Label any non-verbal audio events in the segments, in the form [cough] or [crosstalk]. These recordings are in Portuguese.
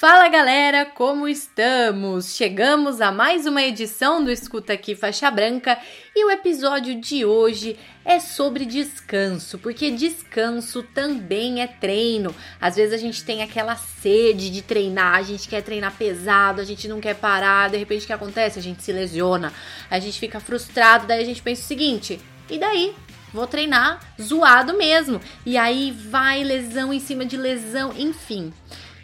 Fala galera, como estamos? Chegamos a mais uma edição do Escuta Aqui Faixa Branca e o episódio de hoje é sobre descanso, porque descanso também é treino. Às vezes a gente tem aquela sede de treinar, a gente quer treinar pesado, a gente não quer parar, de repente o que acontece? A gente se lesiona, a gente fica frustrado, daí a gente pensa o seguinte: e daí? Vou treinar zoado mesmo. E aí vai lesão em cima de lesão, enfim.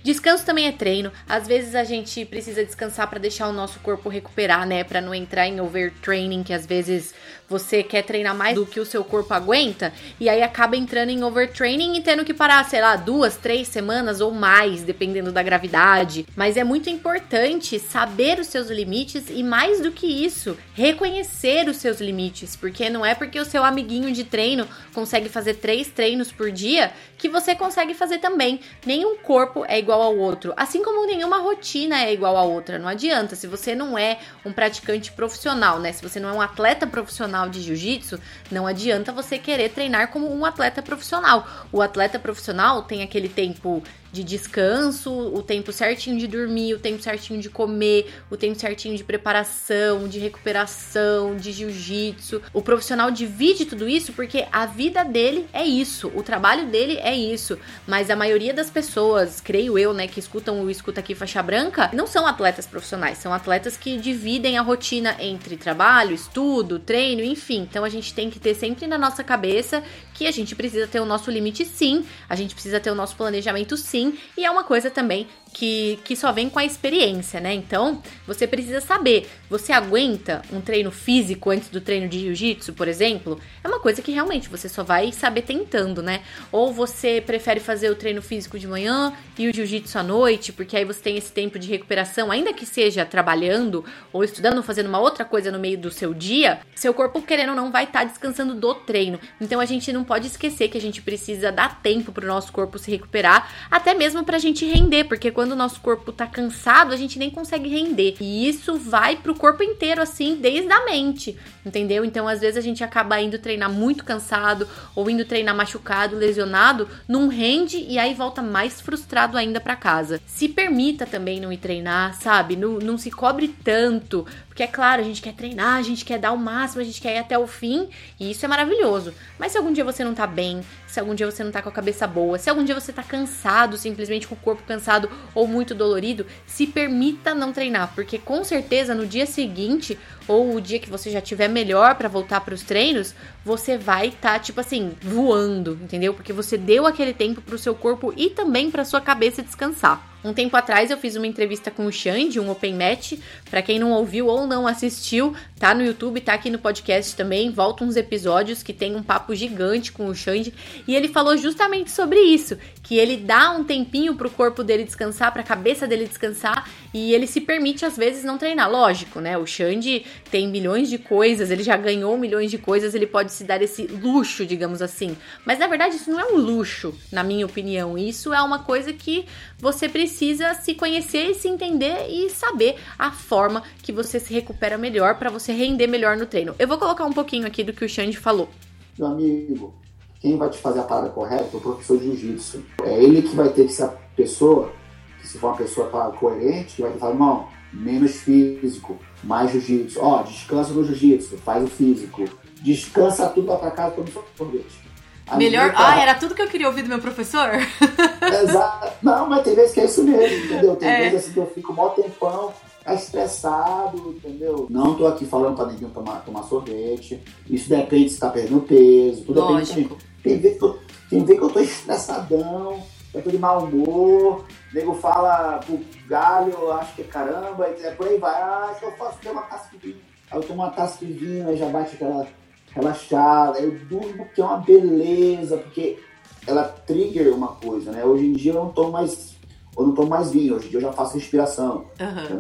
Descanso também é treino. Às vezes a gente precisa descansar para deixar o nosso corpo recuperar, né? Para não entrar em overtraining, que às vezes você quer treinar mais do que o seu corpo aguenta e aí acaba entrando em overtraining e tendo que parar, sei lá, duas, três semanas ou mais, dependendo da gravidade. Mas é muito importante saber os seus limites e mais do que isso, reconhecer os seus limites, porque não é porque o seu amiguinho de treino consegue fazer três treinos por dia que você consegue fazer também. Nenhum corpo é igual ao outro, assim como nenhuma rotina é igual à outra. Não adianta se você não é um praticante profissional, né? Se você não é um atleta profissional de jiu-jitsu, não adianta você querer treinar como um atleta profissional. O atleta profissional tem aquele tempo de descanso, o tempo certinho de dormir, o tempo certinho de comer, o tempo certinho de preparação, de recuperação, de jiu-jitsu. O profissional divide tudo isso porque a vida dele é isso, o trabalho dele é isso. Mas a maioria das pessoas, creio eu, né, que escutam o Escuta Aqui Faixa Branca, não são atletas profissionais, são atletas que dividem a rotina entre trabalho, estudo, treino, enfim. Então a gente tem que ter sempre na nossa cabeça que a gente precisa ter o nosso limite sim, a gente precisa ter o nosso planejamento sim e é uma coisa também que, que só vem com a experiência, né? Então, você precisa saber, você aguenta um treino físico antes do treino de jiu-jitsu, por exemplo? É uma coisa que realmente você só vai saber tentando, né? Ou você prefere fazer o treino físico de manhã e o jiu-jitsu à noite, porque aí você tem esse tempo de recuperação, ainda que seja trabalhando ou estudando, fazendo uma outra coisa no meio do seu dia, seu corpo, querendo ou não, vai estar tá descansando do treino. Então, a gente não pode esquecer que a gente precisa dar tempo para o nosso corpo se recuperar, até mesmo para a gente render, porque quando o nosso corpo tá cansado, a gente nem consegue render. E isso vai pro corpo inteiro, assim, desde a mente, entendeu? Então, às vezes, a gente acaba indo treinar muito cansado, ou indo treinar machucado, lesionado, não rende e aí volta mais frustrado ainda para casa. Se permita também não ir treinar, sabe? Não, não se cobre tanto, porque é claro, a gente quer treinar, a gente quer dar o máximo, a gente quer ir até o fim, e isso é maravilhoso. Mas se algum dia você não tá bem, se algum dia você não tá com a cabeça boa, se algum dia você tá cansado, simplesmente com o corpo cansado ou muito dolorido, se permita não treinar, porque com certeza no dia seguinte ou o dia que você já tiver melhor para voltar para os treinos, você vai estar tá, tipo assim, voando, entendeu? Porque você deu aquele tempo pro seu corpo e também para sua cabeça descansar. Um tempo atrás eu fiz uma entrevista com o Xande, um open match. Para quem não ouviu ou não assistiu, tá no YouTube, tá aqui no podcast também. Volta uns episódios que tem um papo gigante com o Xande e ele falou justamente sobre isso, que ele dá um tempinho pro corpo dele descansar, pra cabeça dele descansar e ele se permite às vezes não treinar. Lógico, né? O Xande tem milhões de coisas, ele já ganhou milhões de coisas, ele pode se dar esse luxo, digamos assim. Mas na verdade isso não é um luxo, na minha opinião. Isso é uma coisa que você precisa se conhecer e se entender e saber a forma que você se recupera melhor para você render melhor no treino. Eu vou colocar um pouquinho aqui do que o Xande falou. Meu amigo, quem vai te fazer a parada correta é o professor de jiu-jitsu. É ele que vai ter que ser a pessoa, que se for uma pessoa coerente, que vai falar, não, menos físico, mais jiu-jitsu. Ó, descansa no jiu-jitsu, faz o físico. Descansa tudo, vai pra casa, toma sorvete. A Melhor. Ah, era tudo que eu queria ouvir do meu professor? [laughs] Exato. Não, mas tem vezes que é isso mesmo, entendeu? Tem é. vezes assim que eu fico mó tempão, é estressado, entendeu? Não tô aqui falando pra ninguém tomar, tomar sorvete. Isso depende se tá perdendo peso, tudo Lógico. depende. Tem vezes que eu, tem vezes que eu tô estressadão, eu tô de mau humor, o nego fala pro galho, acho que é caramba, e por aí vai. Ah, se eu faço ter uma taça de vinho. Aí eu tomo uma taça de vinho, aí já bate aquela relaxada, eu durmo que é uma beleza, porque ela trigger uma coisa, né? Hoje em dia eu não tomo mais, eu não tomo mais vinho, hoje em dia eu já faço respiração, uhum. já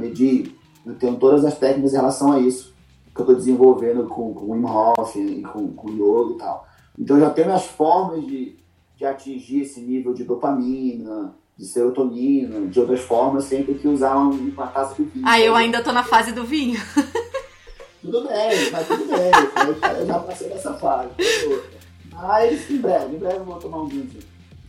eu tenho todas as técnicas em relação a isso que eu estou desenvolvendo com, com o Wim Hof e com, com o yoga e tal. Então já tenho as formas de, de atingir esse nível de dopamina, de serotonina, de outras formas, sem ter que usar uma taça de vinho. Ah, eu ainda tô na fase do vinho. [laughs] Tudo bem, mas tudo bem. Eu já passei dessa fase. Mas em breve, em breve eu vou tomar um vinho.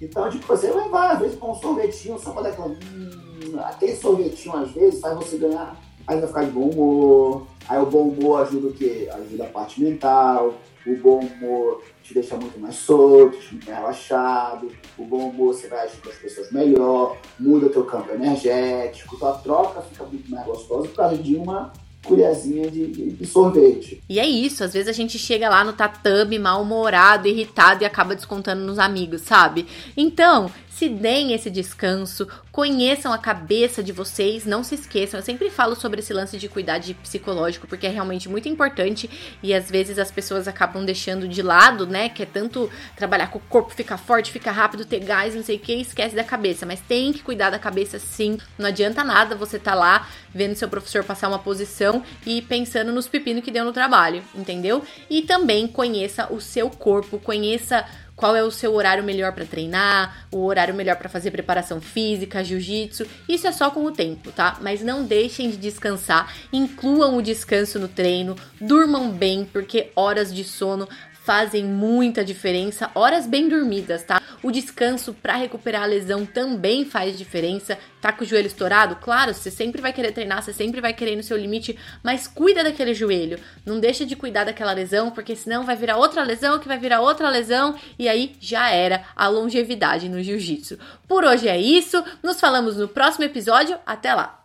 Então, tipo, você vai às vezes, com um sorvetinho, só pra dar aquela. Hum, aquele sorvetinho, às vezes, faz você ganhar. Aí vai ficar de bom humor. Aí o bom humor ajuda o quê? Ajuda a parte mental. O bom humor te deixa muito mais solto, muito mais relaxado. O bom humor você vai agir com as pessoas melhor, muda teu campo energético, tua troca fica muito mais gostosa por causa de uma colherzinha de, de, de, sorvete. E é isso, às vezes a gente chega lá no tatame mal-humorado, irritado e acaba descontando nos amigos, sabe? Então, se deem esse descanso, conheçam a cabeça de vocês, não se esqueçam. Eu sempre falo sobre esse lance de cuidar de psicológico, porque é realmente muito importante e às vezes as pessoas acabam deixando de lado, né? Que é tanto trabalhar com o corpo, ficar forte, ficar rápido, ter gás, não sei o que, esquece da cabeça. Mas tem que cuidar da cabeça sim. Não adianta nada você tá lá vendo seu professor passar uma posição e pensando nos pepinos que deu no trabalho, entendeu? E também conheça o seu corpo, conheça qual é o seu horário melhor para treinar, o horário melhor para fazer preparação física, jiu-jitsu. Isso é só com o tempo, tá? Mas não deixem de descansar, incluam o descanso no treino, durmam bem, porque horas de sono fazem muita diferença. Horas bem dormidas, tá? O descanso para recuperar a lesão também faz diferença. Tá com o joelho estourado? Claro, você sempre vai querer treinar, você sempre vai querer ir no seu limite, mas cuida daquele joelho. Não deixa de cuidar daquela lesão, porque senão vai virar outra lesão, que vai virar outra lesão e aí já era a longevidade no jiu-jitsu. Por hoje é isso. Nos falamos no próximo episódio. Até lá.